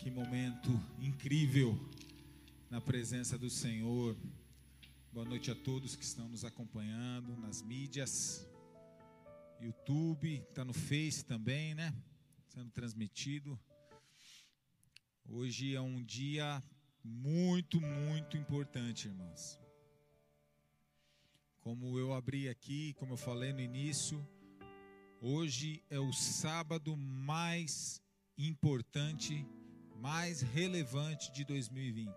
Que momento incrível na presença do Senhor. Boa noite a todos que estão nos acompanhando nas mídias, YouTube, está no Face também, né? Sendo transmitido. Hoje é um dia muito, muito importante, irmãos. Como eu abri aqui, como eu falei no início, hoje é o sábado mais importante, mais relevante de 2020.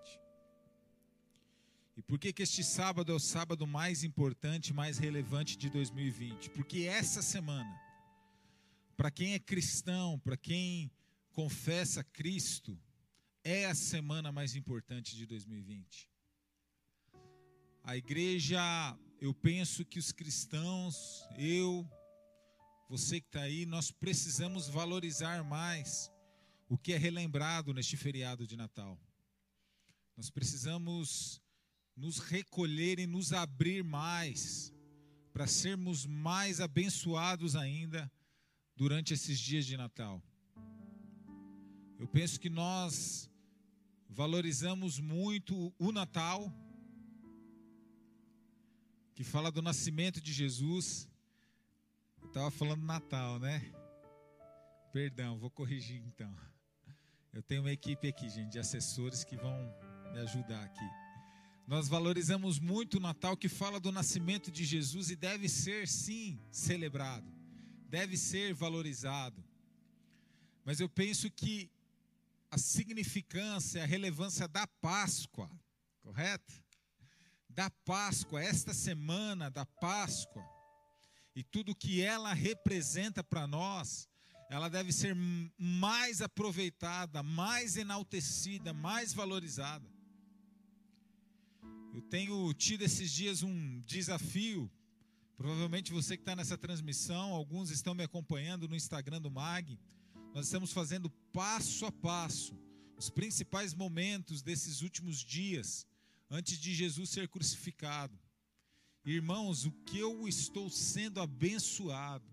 E por que, que este sábado é o sábado mais importante, mais relevante de 2020? Porque essa semana, para quem é cristão, para quem confessa Cristo, é a semana mais importante de 2020. A igreja, eu penso que os cristãos, eu, você que está aí, nós precisamos valorizar mais o que é relembrado neste feriado de Natal. Nós precisamos nos recolher e nos abrir mais para sermos mais abençoados ainda durante esses dias de Natal. Eu penso que nós valorizamos muito o Natal, que fala do nascimento de Jesus. Eu estava falando Natal, né? Perdão, vou corrigir então. Eu tenho uma equipe aqui, gente, de assessores que vão me ajudar aqui. Nós valorizamos muito o Natal que fala do nascimento de Jesus e deve ser, sim, celebrado, deve ser valorizado. Mas eu penso que a significância, a relevância da Páscoa, correto? Da Páscoa, esta semana da Páscoa, e tudo que ela representa para nós, ela deve ser mais aproveitada, mais enaltecida, mais valorizada. Eu tenho tido esses dias um desafio. Provavelmente você que está nessa transmissão, alguns estão me acompanhando no Instagram do MAG. Nós estamos fazendo passo a passo os principais momentos desses últimos dias antes de Jesus ser crucificado. Irmãos, o que eu estou sendo abençoado,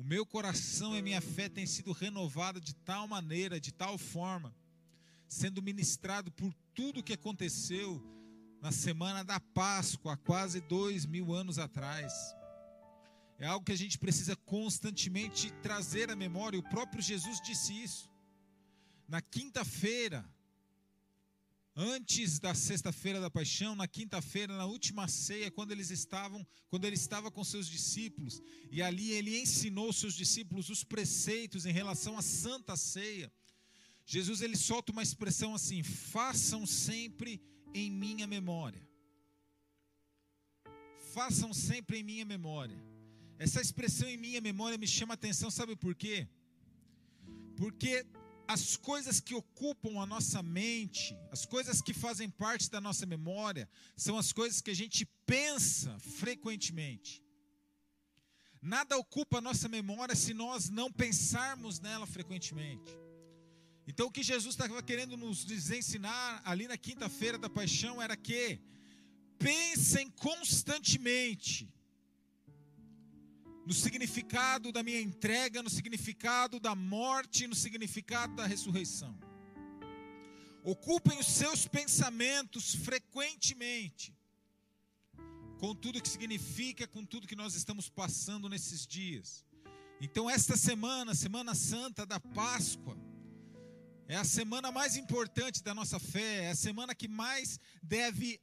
o meu coração e minha fé têm sido renovada de tal maneira, de tal forma, sendo ministrado por tudo que aconteceu na semana da Páscoa, há quase dois mil anos atrás. É algo que a gente precisa constantemente trazer à memória. O próprio Jesus disse isso. Na quinta-feira, antes da sexta-feira da paixão, na quinta-feira, na última ceia, quando eles estavam, quando ele estava com seus discípulos, e ali ele ensinou seus discípulos os preceitos em relação à santa ceia. Jesus ele solta uma expressão assim: "Façam sempre em minha memória". Façam sempre em minha memória. Essa expressão em minha memória me chama a atenção, sabe por quê? Porque as coisas que ocupam a nossa mente, as coisas que fazem parte da nossa memória, são as coisas que a gente pensa frequentemente. Nada ocupa a nossa memória se nós não pensarmos nela frequentemente. Então, o que Jesus estava querendo nos ensinar ali na quinta-feira da paixão era que pensem constantemente no significado da minha entrega, no significado da morte, no significado da ressurreição. Ocupem os seus pensamentos frequentemente com tudo que significa, com tudo que nós estamos passando nesses dias. Então, esta semana, Semana Santa da Páscoa, é a semana mais importante da nossa fé, é a semana que mais deve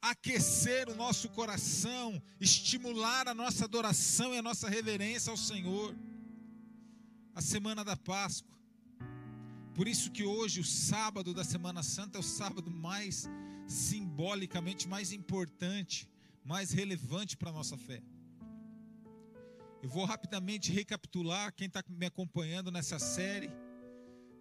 aquecer o nosso coração, estimular a nossa adoração e a nossa reverência ao Senhor. A semana da Páscoa. Por isso que hoje o sábado da Semana Santa é o sábado mais simbolicamente mais importante, mais relevante para a nossa fé. Eu vou rapidamente recapitular quem está me acompanhando nessa série.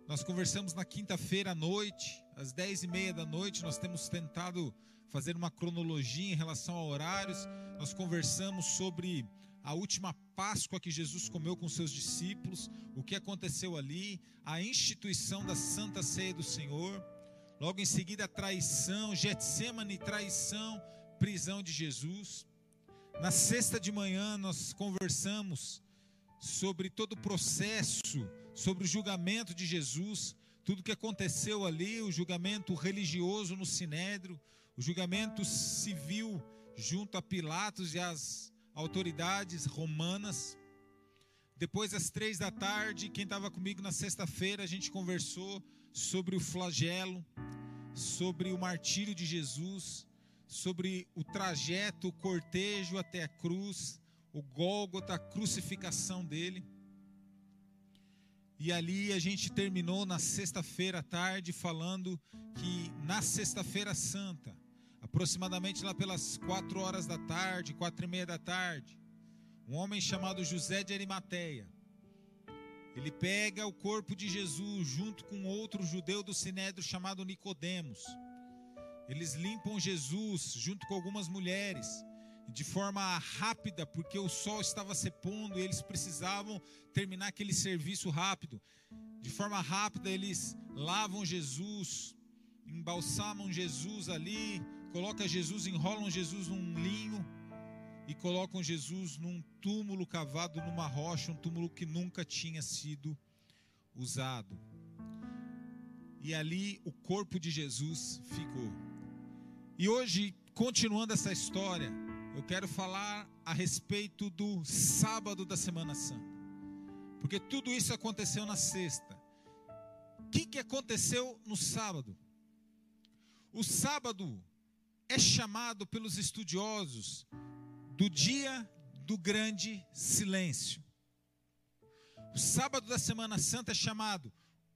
Nós conversamos na quinta-feira à noite, às dez e meia da noite. Nós temos tentado fazer uma cronologia em relação a horários. Nós conversamos sobre a última Páscoa que Jesus comeu com seus discípulos, o que aconteceu ali, a instituição da Santa Ceia do Senhor. Logo em seguida, a traição, Getsemane, traição, prisão de Jesus. Na sexta de manhã, nós conversamos sobre todo o processo, sobre o julgamento de Jesus, tudo que aconteceu ali, o julgamento religioso no Sinédrio, o julgamento civil junto a Pilatos e as autoridades romanas. Depois, às três da tarde, quem estava comigo na sexta-feira, a gente conversou sobre o flagelo, sobre o martírio de Jesus, sobre o trajeto, o cortejo até a cruz, o Gólgota, a crucificação dele. E ali a gente terminou na sexta-feira à tarde falando que na sexta-feira santa, aproximadamente lá pelas quatro horas da tarde, quatro e meia da tarde, um homem chamado José de Arimateia, ele pega o corpo de Jesus junto com outro judeu do Sinédrio chamado Nicodemos. Eles limpam Jesus junto com algumas mulheres de forma rápida, porque o sol estava se pondo e eles precisavam terminar aquele serviço rápido. De forma rápida, eles lavam Jesus, embalsamam Jesus ali, colocam Jesus, enrolam Jesus num linho e colocam Jesus num túmulo cavado numa rocha, um túmulo que nunca tinha sido usado. E ali o corpo de Jesus ficou. E hoje, continuando essa história, eu quero falar a respeito do sábado da Semana Santa. Porque tudo isso aconteceu na sexta. O que, que aconteceu no sábado? O sábado é chamado pelos estudiosos do dia do grande silêncio. O sábado da Semana Santa é chamado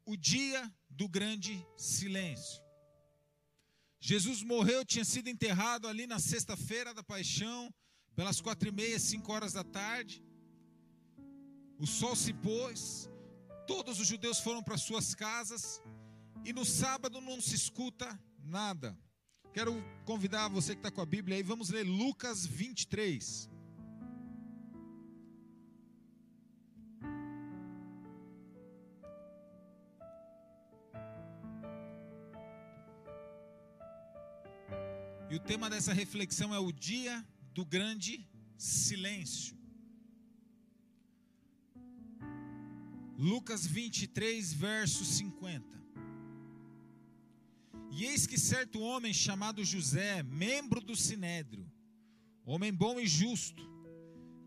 o dia do grande silêncio. Jesus morreu, tinha sido enterrado ali na sexta-feira da paixão, pelas quatro e meia, cinco horas da tarde. O sol se pôs, todos os judeus foram para suas casas, e no sábado não se escuta nada. Quero convidar você que está com a Bíblia aí, vamos ler Lucas 23. E o tema dessa reflexão é o dia do grande silêncio. Lucas 23, verso 50. E eis que certo homem chamado José, membro do sinédrio, homem bom e justo,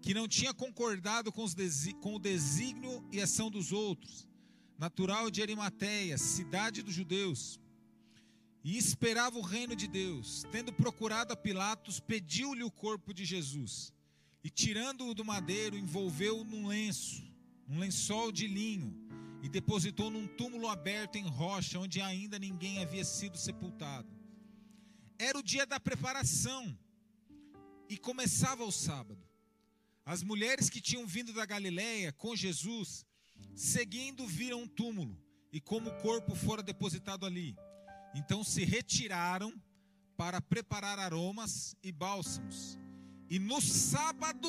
que não tinha concordado com, com o desígnio e ação dos outros, natural de Arimateia, cidade dos judeus, e esperava o reino de Deus, tendo procurado a Pilatos, pediu-lhe o corpo de Jesus, e tirando-o do madeiro, envolveu-o num lenço, num lençol de linho, e depositou num túmulo aberto em rocha, onde ainda ninguém havia sido sepultado. Era o dia da preparação, e começava o sábado. As mulheres que tinham vindo da Galiléia com Jesus, seguindo, viram um túmulo, e como o corpo fora depositado ali então se retiraram para preparar aromas e bálsamos. E no sábado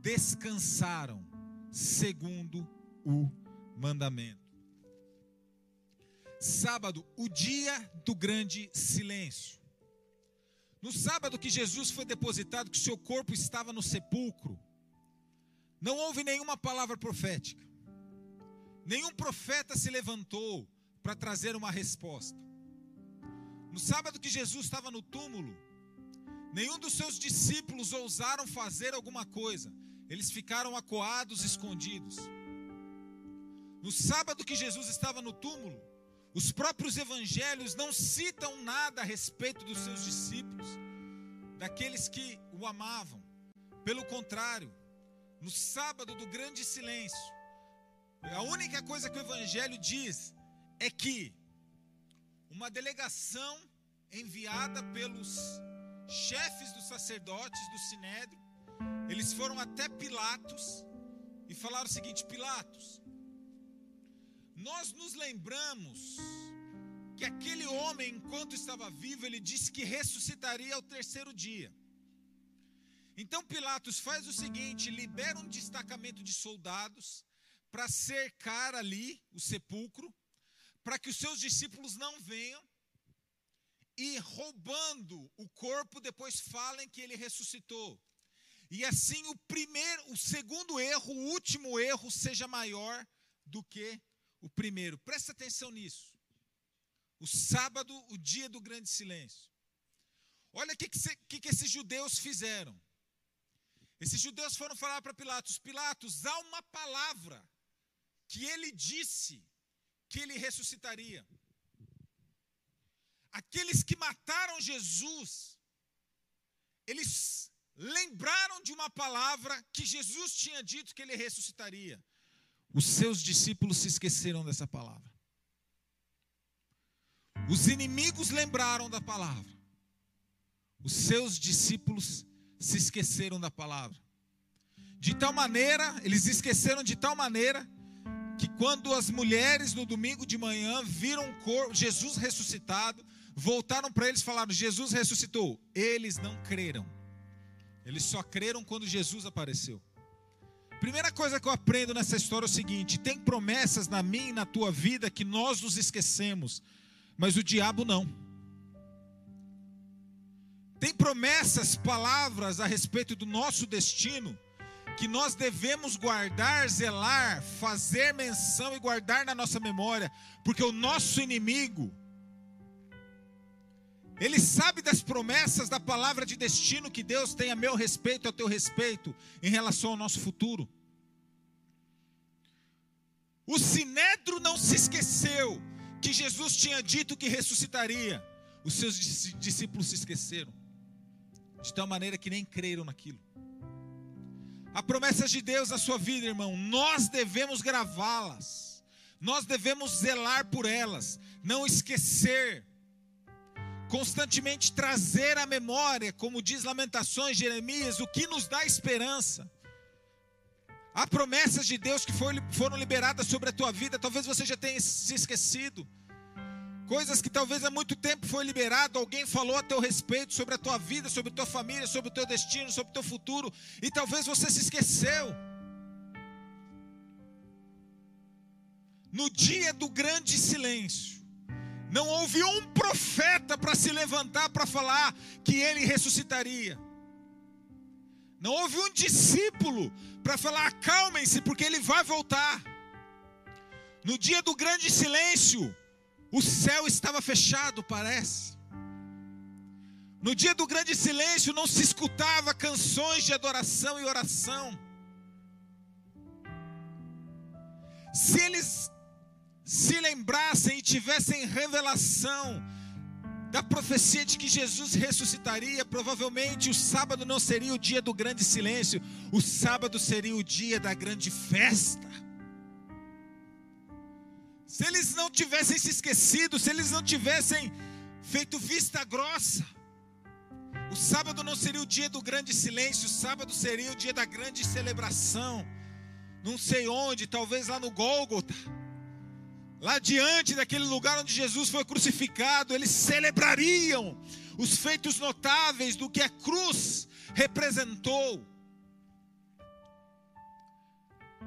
descansaram, segundo o mandamento. Sábado, o dia do grande silêncio. No sábado que Jesus foi depositado, que seu corpo estava no sepulcro, não houve nenhuma palavra profética. Nenhum profeta se levantou para trazer uma resposta. No sábado que Jesus estava no túmulo, nenhum dos seus discípulos ousaram fazer alguma coisa, eles ficaram acuados, escondidos. No sábado que Jesus estava no túmulo, os próprios evangelhos não citam nada a respeito dos seus discípulos, daqueles que o amavam. Pelo contrário, no sábado do grande silêncio, a única coisa que o evangelho diz é que uma delegação enviada pelos chefes dos sacerdotes do Sinédrio. Eles foram até Pilatos e falaram o seguinte: Pilatos, nós nos lembramos que aquele homem, enquanto estava vivo, ele disse que ressuscitaria ao terceiro dia. Então Pilatos faz o seguinte: libera um destacamento de soldados para cercar ali o sepulcro para que os seus discípulos não venham e roubando o corpo depois falem que ele ressuscitou. E assim o primeiro, o segundo erro, o último erro seja maior do que O primeiro, presta atenção nisso. O sábado, o dia do grande silêncio. Olha o que, que, que esses judeus fizeram. Esses judeus foram falar para Pilatos: Pilatos, há uma palavra que ele disse que ele ressuscitaria. Aqueles que mataram Jesus, eles lembraram de uma palavra que Jesus tinha dito que ele ressuscitaria. Os seus discípulos se esqueceram dessa palavra. Os inimigos lembraram da palavra. Os seus discípulos se esqueceram da palavra. De tal maneira, eles esqueceram de tal maneira que quando as mulheres no domingo de manhã viram Jesus ressuscitado, voltaram para eles e falaram: Jesus ressuscitou. Eles não creram. Eles só creram quando Jesus apareceu. Primeira coisa que eu aprendo nessa história é o seguinte: tem promessas na minha e na tua vida que nós nos esquecemos, mas o diabo não. Tem promessas, palavras a respeito do nosso destino que nós devemos guardar, zelar, fazer menção e guardar na nossa memória, porque o nosso inimigo, ele sabe das promessas da palavra de destino que Deus tem a meu respeito, a teu respeito, em relação ao nosso futuro. O Sinedro não se esqueceu que Jesus tinha dito que ressuscitaria. Os seus discípulos se esqueceram, de tal maneira que nem creram naquilo. A promessa de Deus na sua vida, irmão, nós devemos gravá-las, nós devemos zelar por elas, não esquecer constantemente trazer à memória, como diz Lamentações, Jeremias, o que nos dá esperança. Há promessas de Deus que foram liberadas sobre a tua vida, talvez você já tenha se esquecido. Coisas que talvez há muito tempo foi liberado, alguém falou a teu respeito sobre a tua vida, sobre a tua família, sobre o teu destino, sobre o teu futuro, e talvez você se esqueceu. No dia do grande silêncio, não houve um profeta para se levantar para falar que ele ressuscitaria. Não houve um discípulo para falar: acalmem-se, porque ele vai voltar. No dia do grande silêncio, o céu estava fechado, parece. No dia do grande silêncio, não se escutava canções de adoração e oração. Se eles se lembrassem e tivessem revelação da profecia de que Jesus ressuscitaria, provavelmente o sábado não seria o dia do grande silêncio, o sábado seria o dia da grande festa. Se eles não tivessem se esquecido, se eles não tivessem feito vista grossa, o sábado não seria o dia do grande silêncio, o sábado seria o dia da grande celebração. Não sei onde, talvez lá no Gólgota lá diante daquele lugar onde Jesus foi crucificado, eles celebrariam os feitos notáveis do que a cruz representou.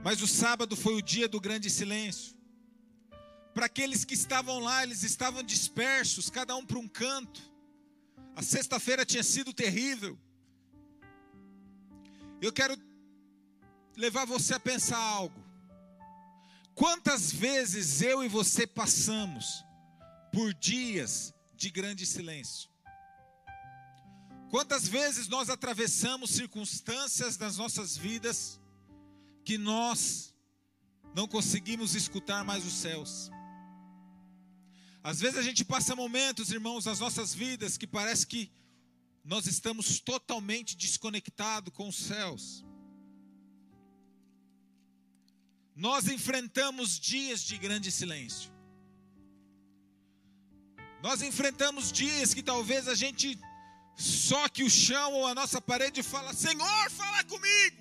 Mas o sábado foi o dia do grande silêncio. Para aqueles que estavam lá, eles estavam dispersos, cada um para um canto. A sexta-feira tinha sido terrível. Eu quero levar você a pensar algo. Quantas vezes eu e você passamos por dias de grande silêncio? Quantas vezes nós atravessamos circunstâncias das nossas vidas que nós não conseguimos escutar mais os céus? Às vezes a gente passa momentos, irmãos, nas nossas vidas que parece que nós estamos totalmente desconectados com os céus. Nós enfrentamos dias de grande silêncio. Nós enfrentamos dias que talvez a gente soque o chão ou a nossa parede e fala: Senhor, fala comigo.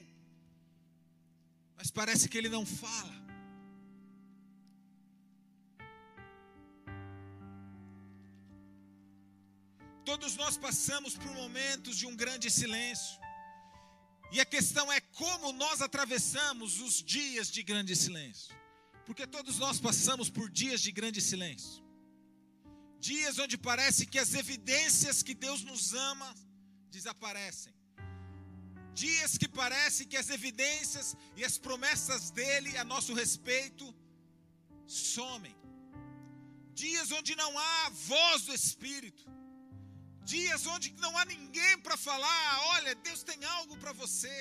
Mas parece que ele não fala. Todos nós passamos por momentos de um grande silêncio. E a questão é como nós atravessamos os dias de grande silêncio. Porque todos nós passamos por dias de grande silêncio. Dias onde parece que as evidências que Deus nos ama desaparecem. Dias que parece que as evidências e as promessas dele a nosso respeito somem. Dias onde não há voz do Espírito. Dias onde não há ninguém para falar, olha, Deus tem algo para você.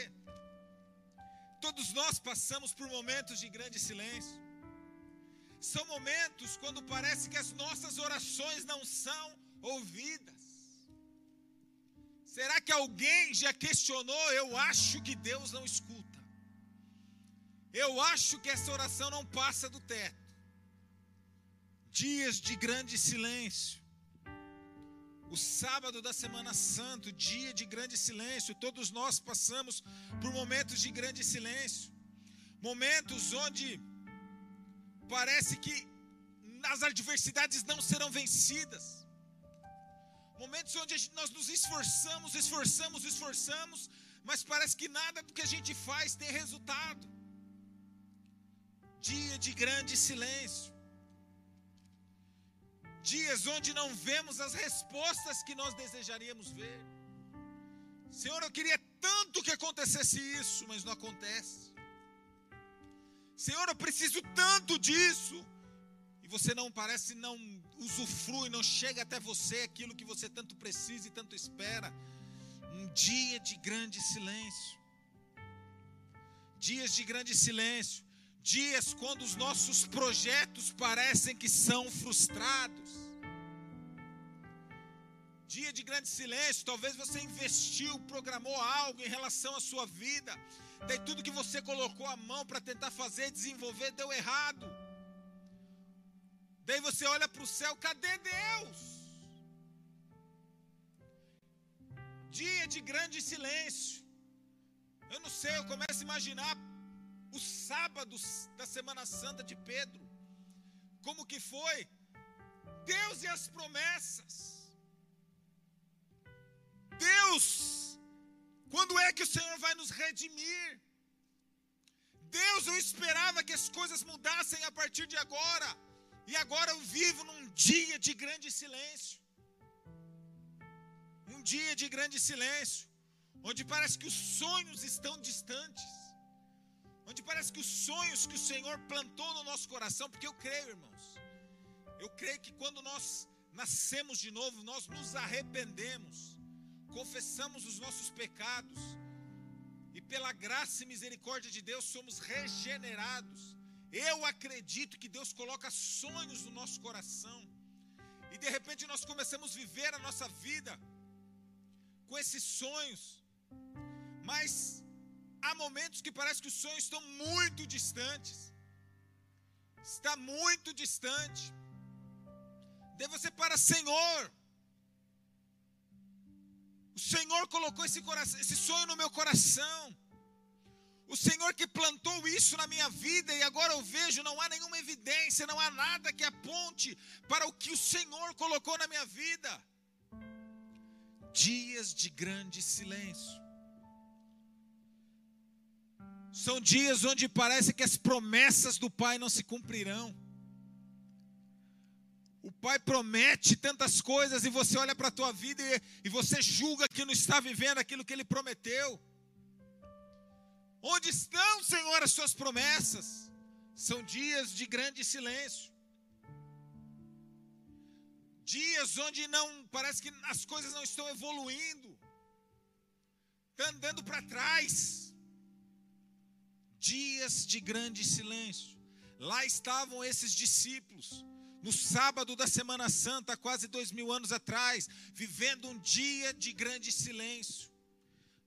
Todos nós passamos por momentos de grande silêncio. São momentos quando parece que as nossas orações não são ouvidas. Será que alguém já questionou? Eu acho que Deus não escuta. Eu acho que essa oração não passa do teto. Dias de grande silêncio. O sábado da Semana Santa, dia de grande silêncio, todos nós passamos por momentos de grande silêncio. Momentos onde parece que as adversidades não serão vencidas Momentos onde nós nos esforçamos, esforçamos, esforçamos, mas parece que nada do que a gente faz tem resultado. Dia de grande silêncio. Dias onde não vemos as respostas que nós desejaríamos ver. Senhor, eu queria tanto que acontecesse isso, mas não acontece. Senhor, eu preciso tanto disso, e você não parece não usufrui, não chega até você aquilo que você tanto precisa e tanto espera. Um dia de grande silêncio. Dias de grande silêncio. Dias quando os nossos projetos parecem que são frustrados. Dia de grande silêncio, talvez você investiu, programou algo em relação à sua vida. Daí tudo que você colocou a mão para tentar fazer, desenvolver, deu errado. Daí você olha para o céu, cadê Deus? Dia de grande silêncio. Eu não sei, eu começo a imaginar os sábados da Semana Santa de Pedro. Como que foi? Deus e as promessas. Deus, quando é que o Senhor vai nos redimir? Deus, eu esperava que as coisas mudassem a partir de agora. E agora eu vivo num dia de grande silêncio. Um dia de grande silêncio, onde parece que os sonhos estão distantes. Onde parece que os sonhos que o Senhor plantou no nosso coração, porque eu creio, irmãos. Eu creio que quando nós nascemos de novo, nós nos arrependemos, confessamos os nossos pecados, e pela graça e misericórdia de Deus somos regenerados eu acredito que Deus coloca sonhos no nosso coração. E de repente nós começamos a viver a nossa vida com esses sonhos. Mas há momentos que parece que os sonhos estão muito distantes. Está muito distante. Daí você para, Senhor. O Senhor colocou esse, coração, esse sonho no meu coração. O Senhor que plantou isso na minha vida e agora eu vejo, não há nenhuma evidência, não há nada que aponte para o que o Senhor colocou na minha vida. Dias de grande silêncio. São dias onde parece que as promessas do Pai não se cumprirão. O Pai promete tantas coisas e você olha para a tua vida e, e você julga que não está vivendo aquilo que Ele prometeu. Onde estão, Senhor, as suas promessas? São dias de grande silêncio. Dias onde não parece que as coisas não estão evoluindo. Está andando para trás. Dias de grande silêncio. Lá estavam esses discípulos, no sábado da Semana Santa, quase dois mil anos atrás, vivendo um dia de grande silêncio.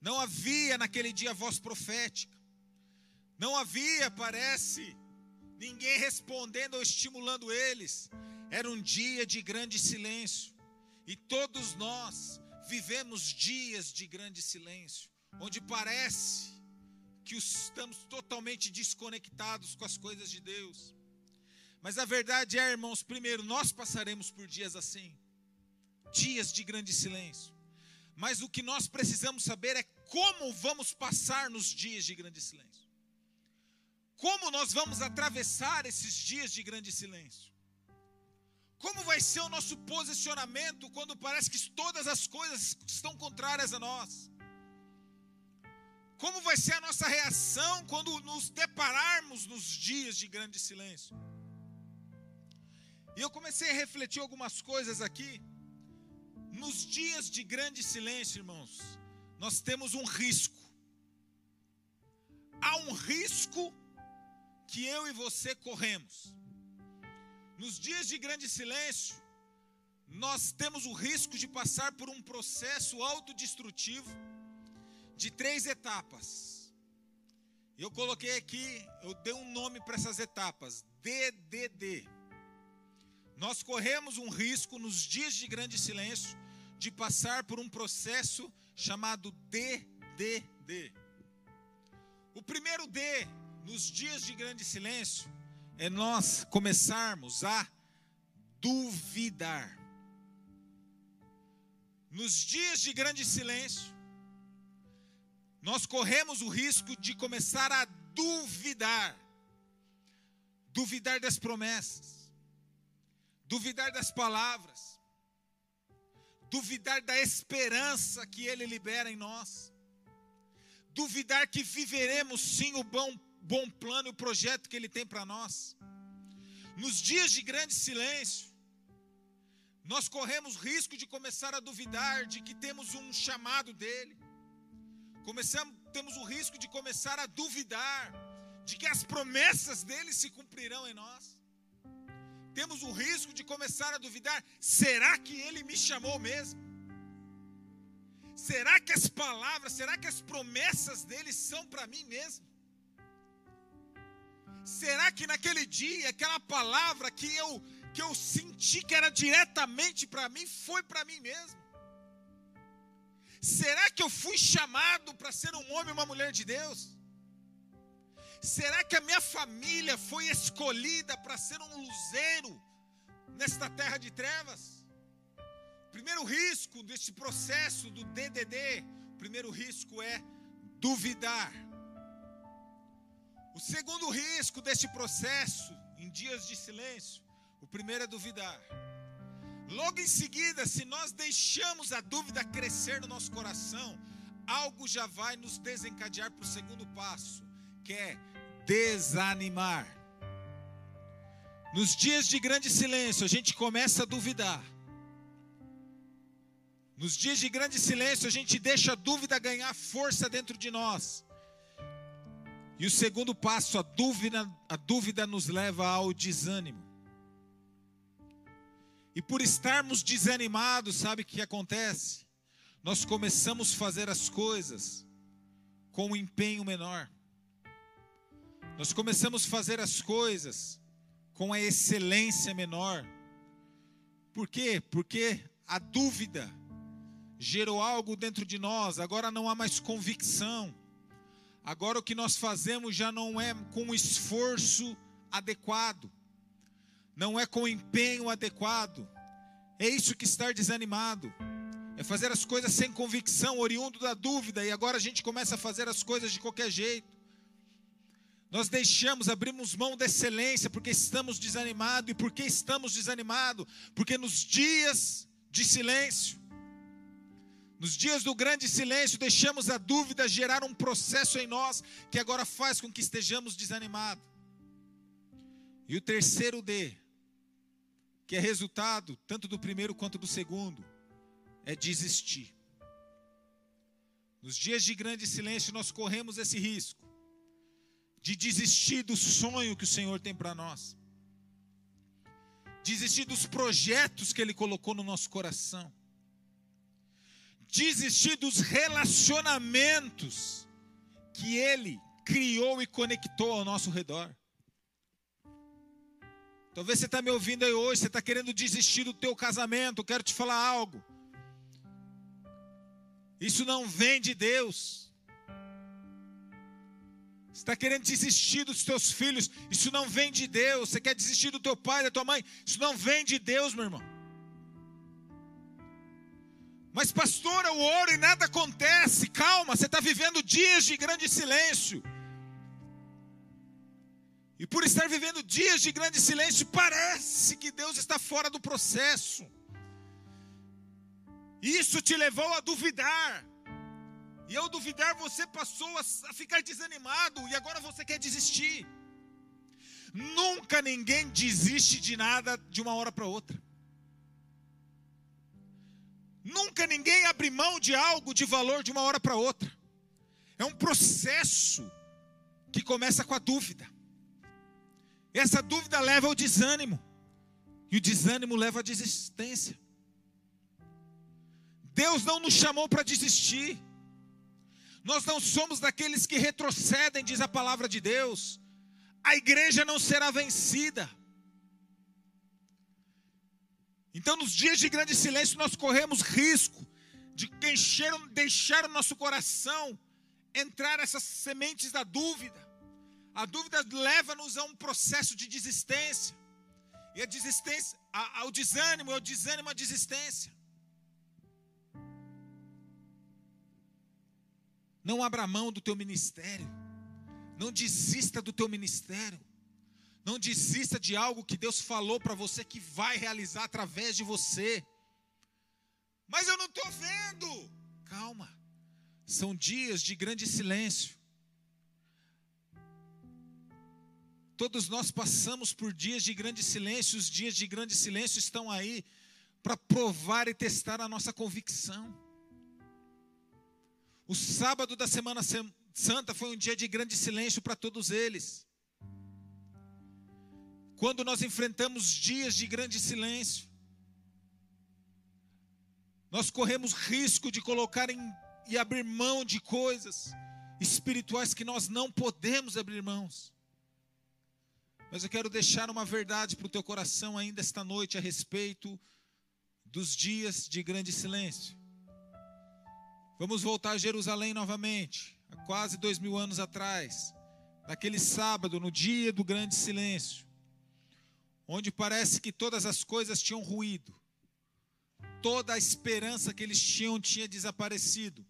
Não havia naquele dia voz profética. Não havia, parece, ninguém respondendo ou estimulando eles. Era um dia de grande silêncio. E todos nós vivemos dias de grande silêncio, onde parece que estamos totalmente desconectados com as coisas de Deus. Mas a verdade é, irmãos, primeiro, nós passaremos por dias assim, dias de grande silêncio. Mas o que nós precisamos saber é como vamos passar nos dias de grande silêncio. Como nós vamos atravessar esses dias de grande silêncio? Como vai ser o nosso posicionamento quando parece que todas as coisas estão contrárias a nós? Como vai ser a nossa reação quando nos depararmos nos dias de grande silêncio? E eu comecei a refletir algumas coisas aqui. Nos dias de grande silêncio, irmãos, nós temos um risco. Há um risco que eu e você corremos. Nos dias de grande silêncio, nós temos o risco de passar por um processo autodestrutivo de três etapas. Eu coloquei aqui, eu dei um nome para essas etapas: DDD. Nós corremos um risco nos dias de grande silêncio de passar por um processo chamado DDD. O primeiro D, nos dias de grande silêncio, é nós começarmos a duvidar. Nos dias de grande silêncio, nós corremos o risco de começar a duvidar. Duvidar das promessas, duvidar das palavras, duvidar da esperança que Ele libera em nós, duvidar que viveremos sim o bom, bom plano e o projeto que Ele tem para nós. Nos dias de grande silêncio, nós corremos risco de começar a duvidar de que temos um chamado dEle, começamos, temos o risco de começar a duvidar de que as promessas dEle se cumprirão em nós temos o risco de começar a duvidar: será que ele me chamou mesmo? Será que as palavras, será que as promessas dele são para mim mesmo? Será que naquele dia, aquela palavra que eu que eu senti que era diretamente para mim, foi para mim mesmo? Será que eu fui chamado para ser um homem ou uma mulher de Deus? Será que a minha família foi escolhida para ser um luzeiro nesta terra de trevas? Primeiro risco desse processo do DDD, primeiro risco é duvidar. O segundo risco deste processo, em dias de silêncio, o primeiro é duvidar. Logo em seguida, se nós deixamos a dúvida crescer no nosso coração, algo já vai nos desencadear para o segundo passo, que é desanimar. Nos dias de grande silêncio, a gente começa a duvidar. Nos dias de grande silêncio, a gente deixa a dúvida ganhar força dentro de nós. E o segundo passo, a dúvida, a dúvida nos leva ao desânimo. E por estarmos desanimados, sabe o que acontece? Nós começamos a fazer as coisas com um empenho menor. Nós começamos a fazer as coisas com a excelência menor. Por quê? Porque a dúvida gerou algo dentro de nós, agora não há mais convicção. Agora o que nós fazemos já não é com o esforço adequado, não é com empenho adequado. É isso que estar desanimado. É fazer as coisas sem convicção, oriundo da dúvida, e agora a gente começa a fazer as coisas de qualquer jeito. Nós deixamos, abrimos mão da excelência porque estamos desanimados. E por que estamos desanimados? Porque nos dias de silêncio, nos dias do grande silêncio, deixamos a dúvida gerar um processo em nós que agora faz com que estejamos desanimados. E o terceiro D, que é resultado tanto do primeiro quanto do segundo, é desistir. Nos dias de grande silêncio, nós corremos esse risco de desistir do sonho que o Senhor tem para nós, desistir dos projetos que Ele colocou no nosso coração, desistir dos relacionamentos que Ele criou e conectou ao nosso redor. Talvez você está me ouvindo aí hoje, você está querendo desistir do teu casamento, eu quero te falar algo. Isso não vem de Deus está querendo desistir dos teus filhos, isso não vem de Deus. Você quer desistir do teu pai, da tua mãe, isso não vem de Deus, meu irmão. Mas, pastor, eu oro e nada acontece. Calma, você está vivendo dias de grande silêncio. E por estar vivendo dias de grande silêncio, parece que Deus está fora do processo. Isso te levou a duvidar. E ao duvidar, você passou a ficar desanimado e agora você quer desistir. Nunca ninguém desiste de nada de uma hora para outra. Nunca ninguém abre mão de algo de valor de uma hora para outra. É um processo que começa com a dúvida. Essa dúvida leva ao desânimo. E o desânimo leva à desistência. Deus não nos chamou para desistir. Nós não somos daqueles que retrocedem, diz a palavra de Deus. A igreja não será vencida. Então, nos dias de grande silêncio, nós corremos risco de encher, deixar o nosso coração entrar essas sementes da dúvida. A dúvida leva-nos a um processo de desistência. E a desistência, ao desânimo, ao desânimo, a desistência. Não abra mão do teu ministério. Não desista do teu ministério. Não desista de algo que Deus falou para você que vai realizar através de você. Mas eu não estou vendo. Calma. São dias de grande silêncio. Todos nós passamos por dias de grande silêncio. Os dias de grande silêncio estão aí para provar e testar a nossa convicção. O sábado da Semana Santa foi um dia de grande silêncio para todos eles. Quando nós enfrentamos dias de grande silêncio, nós corremos risco de colocar em, e abrir mão de coisas espirituais que nós não podemos abrir mãos. Mas eu quero deixar uma verdade para o teu coração ainda esta noite a respeito dos dias de grande silêncio. Vamos voltar a Jerusalém novamente, há quase dois mil anos atrás, naquele sábado, no dia do grande silêncio, onde parece que todas as coisas tinham ruído, toda a esperança que eles tinham tinha desaparecido,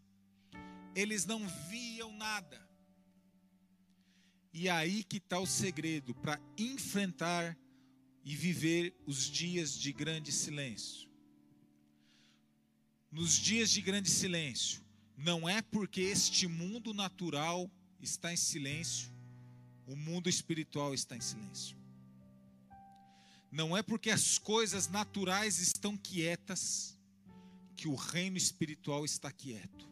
eles não viam nada. E aí que está o segredo para enfrentar e viver os dias de grande silêncio nos dias de grande silêncio, não é porque este mundo natural está em silêncio, o mundo espiritual está em silêncio. Não é porque as coisas naturais estão quietas que o reino espiritual está quieto.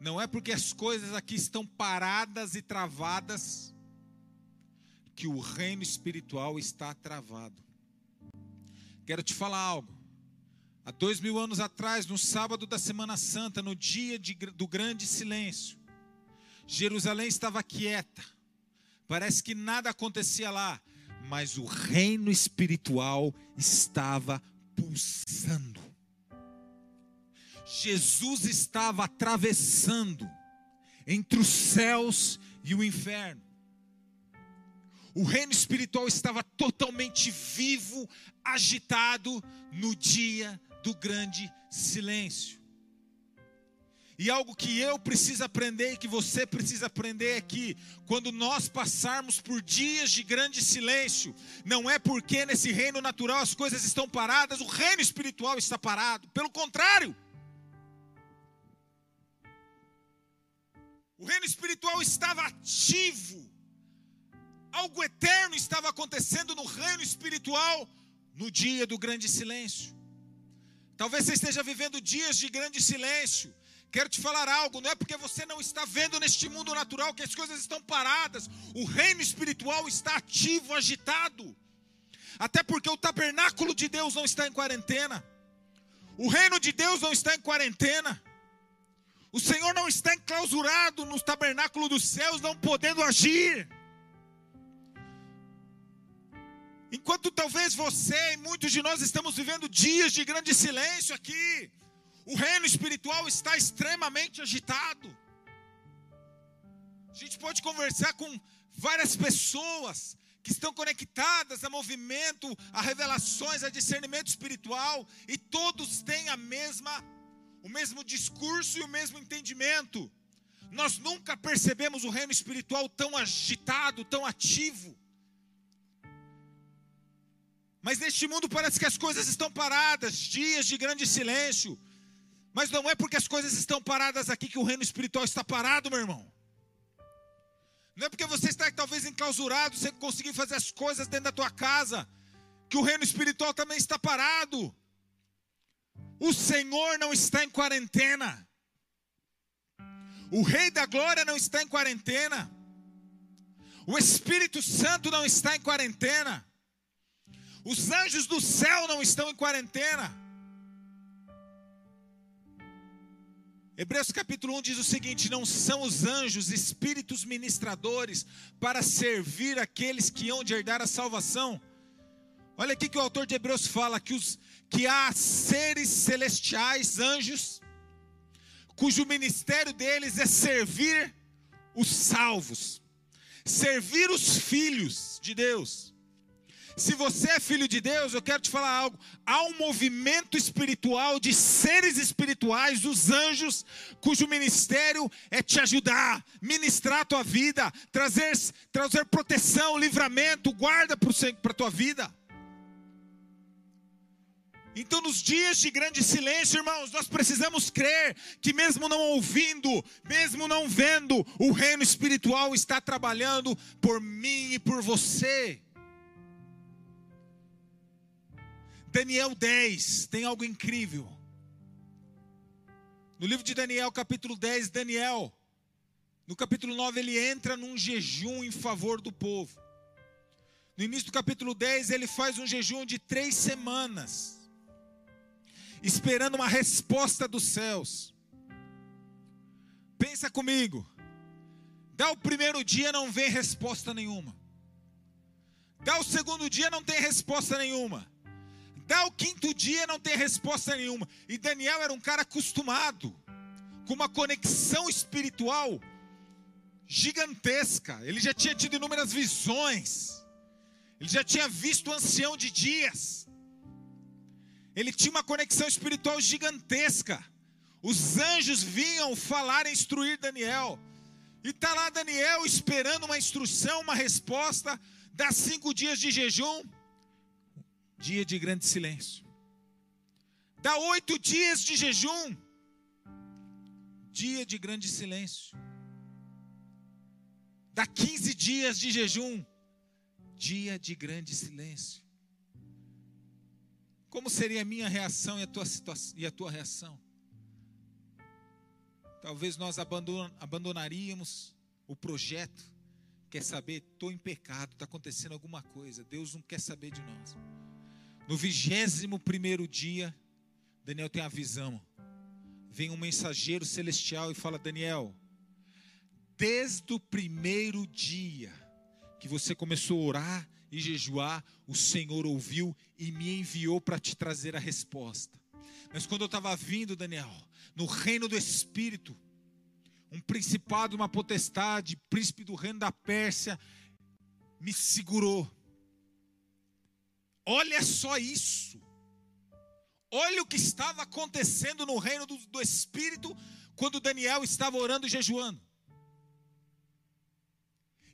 Não é porque as coisas aqui estão paradas e travadas que o reino espiritual está travado. Quero te falar algo. Há dois mil anos atrás, no sábado da Semana Santa, no dia de, do grande silêncio, Jerusalém estava quieta, parece que nada acontecia lá, mas o reino espiritual estava pulsando. Jesus estava atravessando entre os céus e o inferno. O reino espiritual estava totalmente vivo, agitado no dia do grande silêncio. E algo que eu preciso aprender e que você precisa aprender é que, quando nós passarmos por dias de grande silêncio, não é porque nesse reino natural as coisas estão paradas, o reino espiritual está parado. Pelo contrário, o reino espiritual estava ativo, algo eterno estava acontecendo no reino espiritual no dia do grande silêncio. Talvez você esteja vivendo dias de grande silêncio. Quero te falar algo, não é porque você não está vendo neste mundo natural que as coisas estão paradas. O reino espiritual está ativo, agitado. Até porque o tabernáculo de Deus não está em quarentena. O reino de Deus não está em quarentena. O Senhor não está enclausurado no tabernáculo dos céus, não podendo agir. Enquanto talvez você e muitos de nós estamos vivendo dias de grande silêncio aqui, o reino espiritual está extremamente agitado. A gente pode conversar com várias pessoas que estão conectadas a movimento, a revelações, a discernimento espiritual, e todos têm a mesma o mesmo discurso e o mesmo entendimento. Nós nunca percebemos o reino espiritual tão agitado, tão ativo. Mas neste mundo parece que as coisas estão paradas, dias de grande silêncio. Mas não é porque as coisas estão paradas aqui que o reino espiritual está parado, meu irmão. Não é porque você está talvez enclausurado, sem conseguir fazer as coisas dentro da tua casa, que o reino espiritual também está parado. O Senhor não está em quarentena. O Rei da Glória não está em quarentena. O Espírito Santo não está em quarentena. Os anjos do céu não estão em quarentena. Hebreus capítulo 1 diz o seguinte: Não são os anjos espíritos ministradores para servir aqueles que hão de herdar a salvação. Olha aqui que o autor de Hebreus fala que, os, que há seres celestiais, anjos, cujo ministério deles é servir os salvos, servir os filhos de Deus. Se você é filho de Deus, eu quero te falar algo. Há um movimento espiritual de seres espirituais, os anjos, cujo ministério é te ajudar, ministrar a tua vida, trazer, trazer proteção, livramento, guarda para a tua vida. Então, nos dias de grande silêncio, irmãos, nós precisamos crer que, mesmo não ouvindo, mesmo não vendo, o reino espiritual está trabalhando por mim e por você. Daniel 10 tem algo incrível. No livro de Daniel, capítulo 10, Daniel, no capítulo 9, ele entra num jejum em favor do povo. No início do capítulo 10, ele faz um jejum de três semanas, esperando uma resposta dos céus. Pensa comigo, dá o primeiro dia, não vem resposta nenhuma. Dá o segundo dia, não tem resposta nenhuma. Até o quinto dia não tem resposta nenhuma. E Daniel era um cara acostumado, com uma conexão espiritual gigantesca. Ele já tinha tido inúmeras visões. Ele já tinha visto o ancião de dias. Ele tinha uma conexão espiritual gigantesca. Os anjos vinham falar e instruir Daniel. E está lá Daniel esperando uma instrução, uma resposta. Dá cinco dias de jejum dia de grande silêncio. Dá oito dias de jejum, dia de grande silêncio. Dá quinze dias de jejum, dia de grande silêncio. Como seria a minha reação e a tua, situação, e a tua reação? Talvez nós abandon, abandonaríamos o projeto. Quer saber? Estou em pecado, está acontecendo alguma coisa. Deus não quer saber de nós. No vigésimo primeiro dia, Daniel tem a visão. Vem um mensageiro celestial e fala: Daniel, desde o primeiro dia que você começou a orar e jejuar, o Senhor ouviu e me enviou para te trazer a resposta. Mas quando eu estava vindo, Daniel, no reino do Espírito, um principado, uma potestade, príncipe do reino da Pérsia, me segurou Olha só isso. Olha o que estava acontecendo no reino do, do Espírito quando Daniel estava orando e jejuando.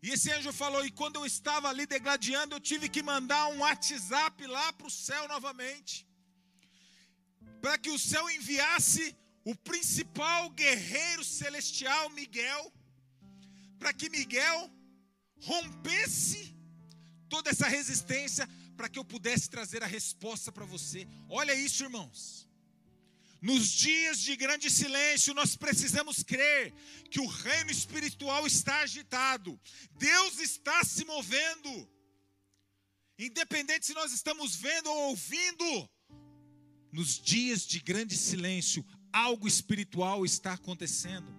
E esse anjo falou: E quando eu estava ali degladiando, eu tive que mandar um WhatsApp lá para o céu novamente, para que o céu enviasse o principal guerreiro celestial, Miguel, para que Miguel rompesse toda essa resistência, para que eu pudesse trazer a resposta para você. Olha isso, irmãos. Nos dias de grande silêncio, nós precisamos crer que o reino espiritual está agitado, Deus está se movendo, independente se nós estamos vendo ou ouvindo, nos dias de grande silêncio, algo espiritual está acontecendo.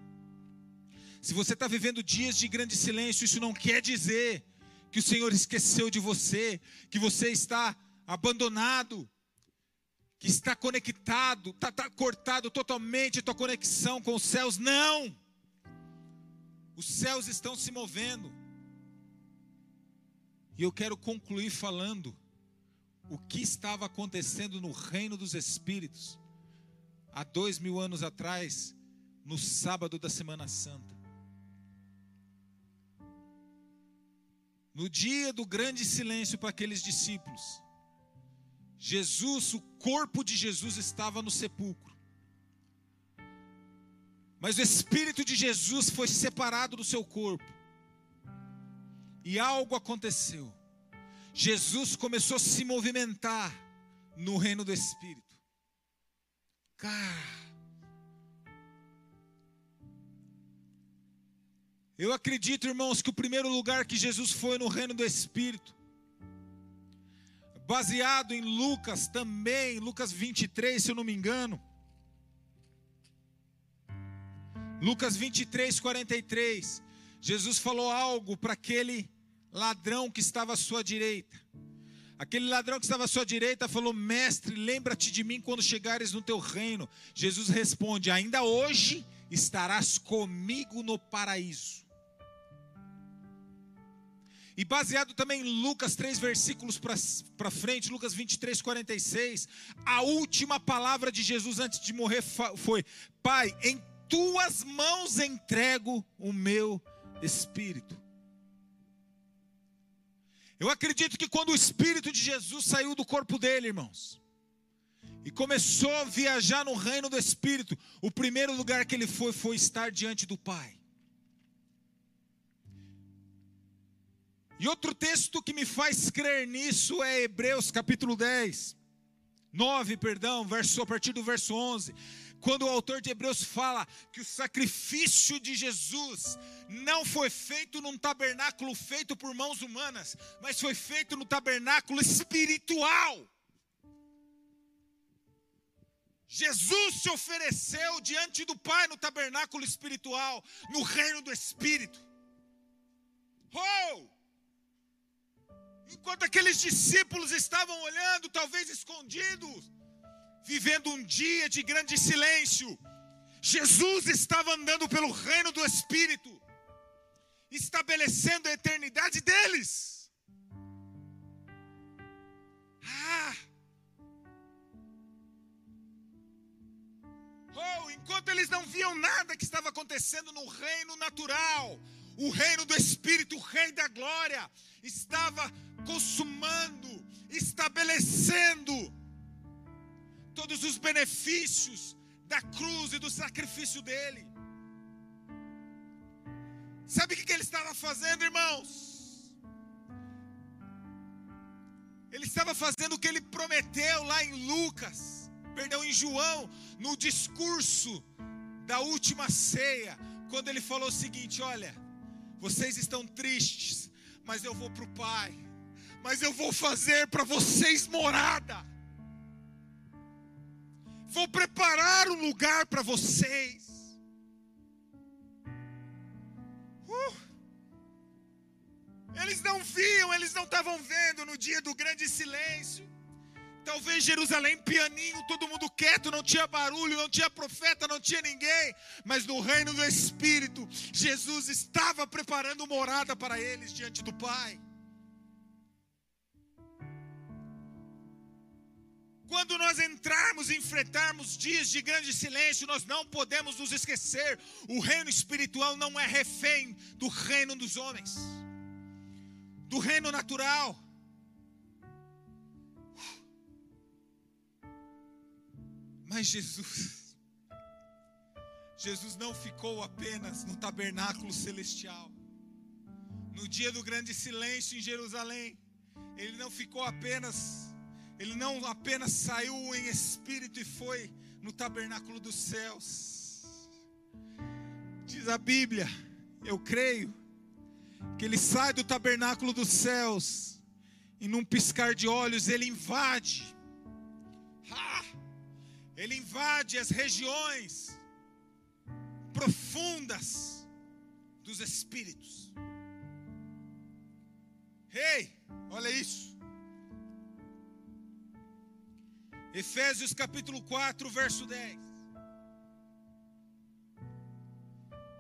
Se você está vivendo dias de grande silêncio, isso não quer dizer que o Senhor esqueceu de você, que você está abandonado, que está conectado, está, está cortado totalmente a tua conexão com os céus. Não! Os céus estão se movendo. E eu quero concluir falando o que estava acontecendo no reino dos Espíritos há dois mil anos atrás, no sábado da Semana Santa. No dia do grande silêncio para aqueles discípulos, Jesus, o corpo de Jesus estava no sepulcro. Mas o espírito de Jesus foi separado do seu corpo. E algo aconteceu. Jesus começou a se movimentar no reino do Espírito. Cara, eu acredito, irmãos, que o primeiro lugar que Jesus foi no reino do Espírito, baseado em Lucas também, Lucas 23, se eu não me engano. Lucas 23, 43. Jesus falou algo para aquele ladrão que estava à sua direita. Aquele ladrão que estava à sua direita falou: Mestre, lembra-te de mim quando chegares no teu reino. Jesus responde: Ainda hoje estarás comigo no paraíso. E baseado também em Lucas 3 versículos para frente, Lucas 23, 46, a última palavra de Jesus antes de morrer foi: Pai, em tuas mãos entrego o meu espírito. Eu acredito que quando o espírito de Jesus saiu do corpo dele, irmãos, e começou a viajar no reino do espírito, o primeiro lugar que ele foi foi estar diante do Pai. E outro texto que me faz crer nisso é Hebreus capítulo 10, 9, perdão, verso, a partir do verso 11 quando o autor de Hebreus fala que o sacrifício de Jesus não foi feito num tabernáculo feito por mãos humanas, mas foi feito no tabernáculo espiritual. Jesus se ofereceu diante do Pai no tabernáculo espiritual, no reino do Espírito. Oh! Enquanto aqueles discípulos estavam olhando, talvez escondidos, vivendo um dia de grande silêncio. Jesus estava andando pelo reino do Espírito, estabelecendo a eternidade deles. Ah! Oh, enquanto eles não viam nada que estava acontecendo no reino natural, o reino do Espírito, o Rei da Glória, estava consumando, estabelecendo todos os benefícios da cruz e do sacrifício dele. Sabe o que ele estava fazendo, irmãos? Ele estava fazendo o que ele prometeu lá em Lucas, perdão, em João, no discurso da última ceia, quando ele falou o seguinte: Olha, vocês estão tristes, mas eu vou para o Pai, mas eu vou fazer para vocês morada vou preparar um lugar para vocês. Uh, eles não viam, eles não estavam vendo no dia do grande silêncio. Talvez Jerusalém pianinho, todo mundo quieto, não tinha barulho, não tinha profeta, não tinha ninguém. Mas no reino do Espírito, Jesus estava preparando morada para eles diante do Pai. Quando nós entrarmos e enfrentarmos dias de grande silêncio, nós não podemos nos esquecer: o reino espiritual não é refém do reino dos homens, do reino natural. Mas Jesus, Jesus não ficou apenas no tabernáculo celestial. No dia do grande silêncio em Jerusalém, ele não ficou apenas ele não apenas saiu em espírito e foi no tabernáculo dos céus. Diz a Bíblia, eu creio, que ele sai do tabernáculo dos céus e num piscar de olhos ele invade. Ele invade as regiões profundas dos espíritos. Ei, hey, olha isso. Efésios capítulo 4, verso 10.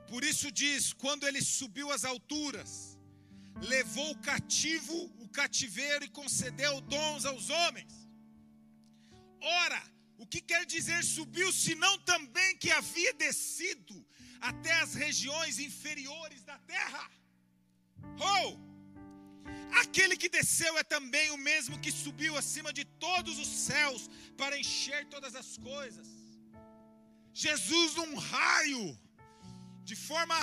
Por isso diz: quando ele subiu às alturas, levou o cativo o cativeiro e concedeu dons aos homens. Ora, o que quer dizer subiu, senão também que havia descido até as regiões inferiores da terra? Oh! Aquele que desceu é também o mesmo que subiu acima de todos os céus para encher todas as coisas. Jesus, num raio, de forma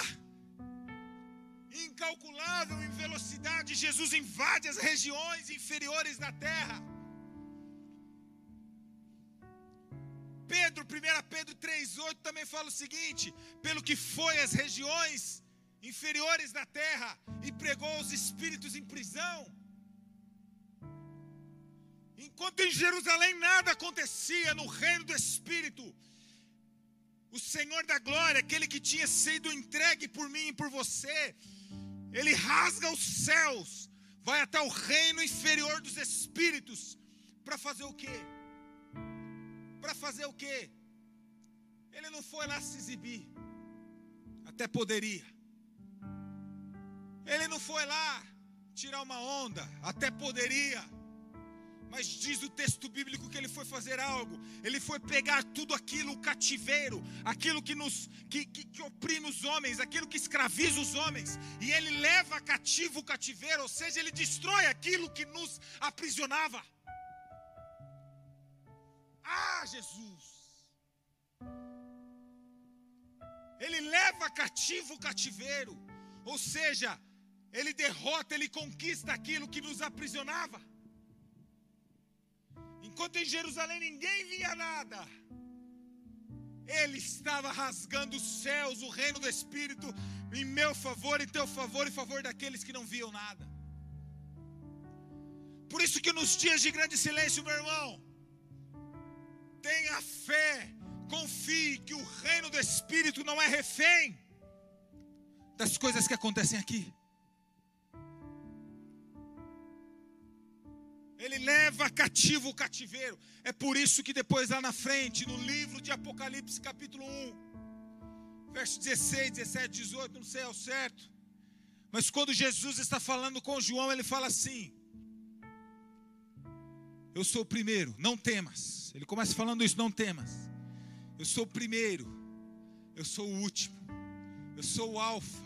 incalculável em velocidade, Jesus invade as regiões inferiores da terra. Pedro, 1 Pedro 3,8 também fala o seguinte: pelo que foi as regiões inferiores da terra e pregou os espíritos em prisão. Enquanto em Jerusalém nada acontecia no reino do Espírito, o Senhor da glória, aquele que tinha sido entregue por mim e por você, ele rasga os céus, vai até o reino inferior dos espíritos, para fazer o quê? Para fazer o quê? Ele não foi lá se exibir, até poderia. Ele não foi lá tirar uma onda, até poderia. Mas diz o texto bíblico que ele foi fazer algo. Ele foi pegar tudo aquilo, o cativeiro, aquilo que nos que, que, que oprime os homens, aquilo que escraviza os homens, e ele leva cativo o cativeiro, ou seja, ele destrói aquilo que nos aprisionava. Ah, Jesus! Ele leva cativo o cativeiro, ou seja, ele derrota, ele conquista aquilo que nos aprisionava. Enquanto em Jerusalém ninguém via nada, ele estava rasgando os céus, o reino do Espírito, em meu favor, em teu favor, em favor daqueles que não viam nada. Por isso que nos dias de grande silêncio, meu irmão, tenha fé, confie que o reino do Espírito não é refém das coisas que acontecem aqui. Ele leva cativo o cativeiro. É por isso que depois lá na frente, no livro de Apocalipse, capítulo 1, verso 16, 17, 18, não sei ao certo. Mas quando Jesus está falando com João, ele fala assim: Eu sou o primeiro, não temas. Ele começa falando isso, não temas. Eu sou o primeiro, eu sou o último, eu sou o Alfa,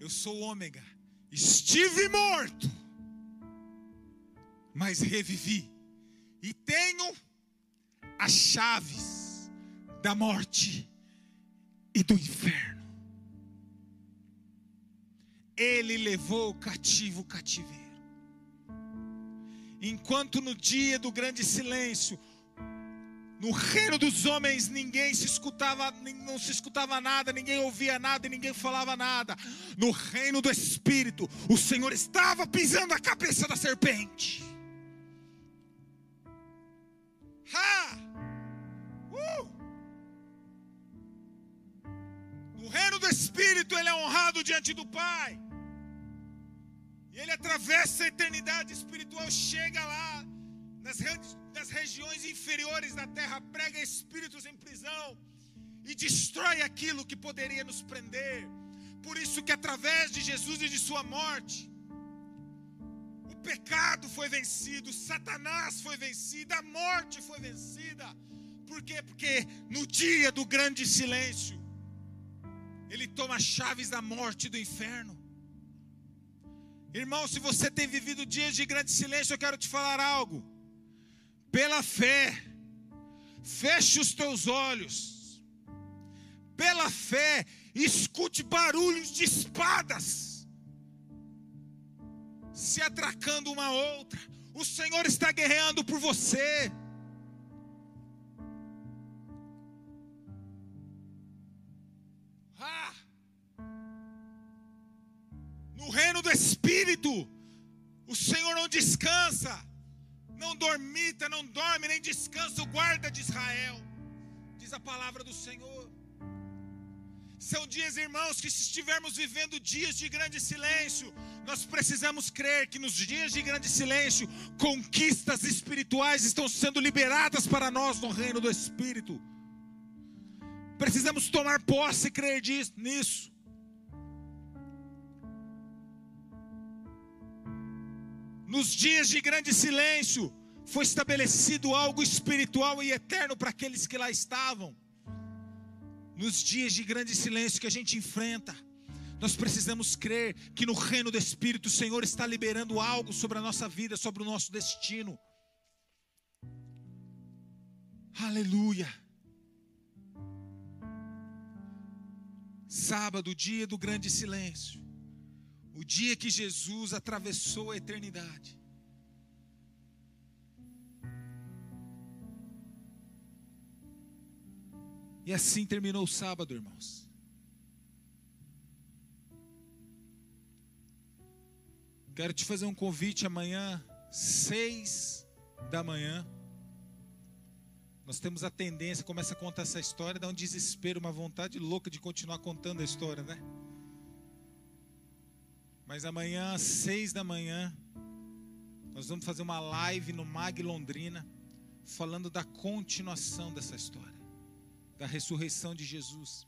eu sou o Ômega. Estive morto mas revivi. E tenho as chaves da morte e do inferno. Ele levou o cativo o cativeiro. Enquanto no dia do grande silêncio, no reino dos homens ninguém se escutava, não se escutava nada, ninguém ouvia nada e ninguém falava nada. No reino do Espírito, o Senhor estava pisando a cabeça da serpente. Ha! Uh! No reino do Espírito, ele é honrado diante do Pai. E ele atravessa a eternidade espiritual, chega lá, nas, nas regiões inferiores da terra, prega espíritos em prisão e destrói aquilo que poderia nos prender. Por isso que através de Jesus e de sua morte, pecado foi vencido, Satanás foi vencido, a morte foi vencida. Por quê? Porque no dia do grande silêncio, ele toma as chaves da morte do inferno. Irmão, se você tem vivido dias de grande silêncio, eu quero te falar algo. Pela fé, feche os teus olhos. Pela fé, escute barulhos de espadas se atracando uma outra. O Senhor está guerreando por você. Ah! No reino do Espírito, o Senhor não descansa, não dormita, não dorme, nem descansa o guarda de Israel, diz a palavra do Senhor. São dias, irmãos, que se estivermos vivendo dias de grande silêncio, nós precisamos crer que nos dias de grande silêncio, conquistas espirituais estão sendo liberadas para nós no reino do Espírito. Precisamos tomar posse e crer nisso. Nos dias de grande silêncio, foi estabelecido algo espiritual e eterno para aqueles que lá estavam nos dias de grande silêncio que a gente enfrenta, nós precisamos crer que no reino do Espírito o Senhor está liberando algo sobre a nossa vida, sobre o nosso destino. Aleluia. Sábado, dia do grande silêncio. O dia que Jesus atravessou a eternidade. E assim terminou o sábado, irmãos. Quero te fazer um convite amanhã, seis da manhã. Nós temos a tendência, começa a contar essa história, dá um desespero, uma vontade louca de continuar contando a história, né? Mas amanhã, às seis da manhã, nós vamos fazer uma live no Mag Londrina, falando da continuação dessa história, da ressurreição de Jesus.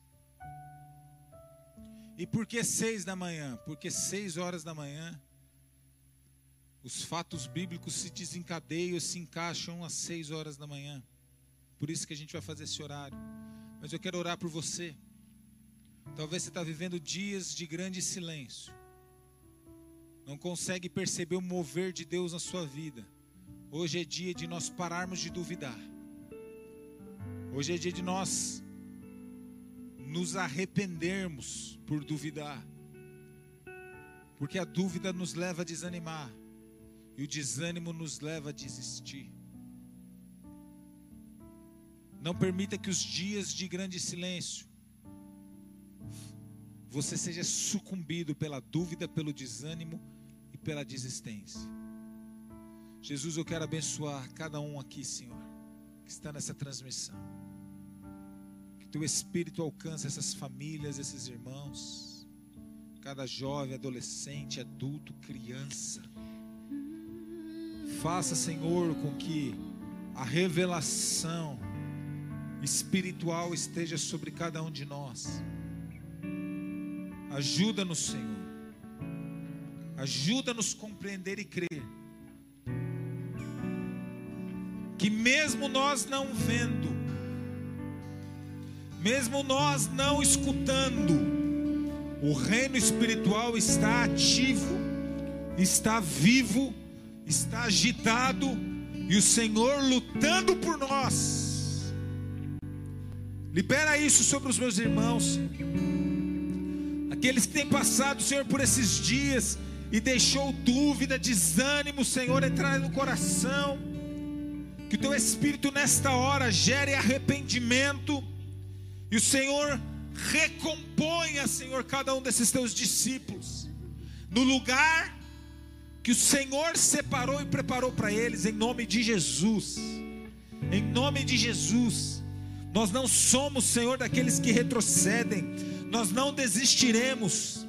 E por que seis da manhã? Porque seis horas da manhã, os fatos bíblicos se desencadeiam, se encaixam às seis horas da manhã. Por isso que a gente vai fazer esse horário. Mas eu quero orar por você. Talvez você está vivendo dias de grande silêncio. Não consegue perceber o mover de Deus na sua vida. Hoje é dia de nós pararmos de duvidar. Hoje é dia de nós nos arrependermos por duvidar. Porque a dúvida nos leva a desanimar. E o desânimo nos leva a desistir. Não permita que os dias de grande silêncio você seja sucumbido pela dúvida, pelo desânimo e pela desistência. Jesus, eu quero abençoar cada um aqui, Senhor, que está nessa transmissão. Que teu Espírito alcance essas famílias, esses irmãos, cada jovem, adolescente, adulto, criança. Faça, Senhor, com que a revelação espiritual esteja sobre cada um de nós. Ajuda-nos, Senhor. Ajuda-nos a compreender e crer. Que mesmo nós não vendo, mesmo nós não escutando, o reino espiritual está ativo, está vivo, está agitado e o Senhor lutando por nós Libera isso sobre os meus irmãos. Aqueles que têm passado, Senhor, por esses dias e deixou dúvida, desânimo, Senhor, entrar no coração. Que o teu espírito nesta hora gere arrependimento e o Senhor recomponha, Senhor, cada um desses teus discípulos no lugar que o Senhor separou e preparou para eles, em nome de Jesus. Em nome de Jesus. Nós não somos, Senhor, daqueles que retrocedem. Nós não desistiremos.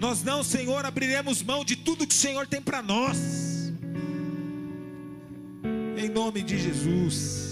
Nós não, Senhor, abriremos mão de tudo que o Senhor tem para nós. Em nome de Jesus.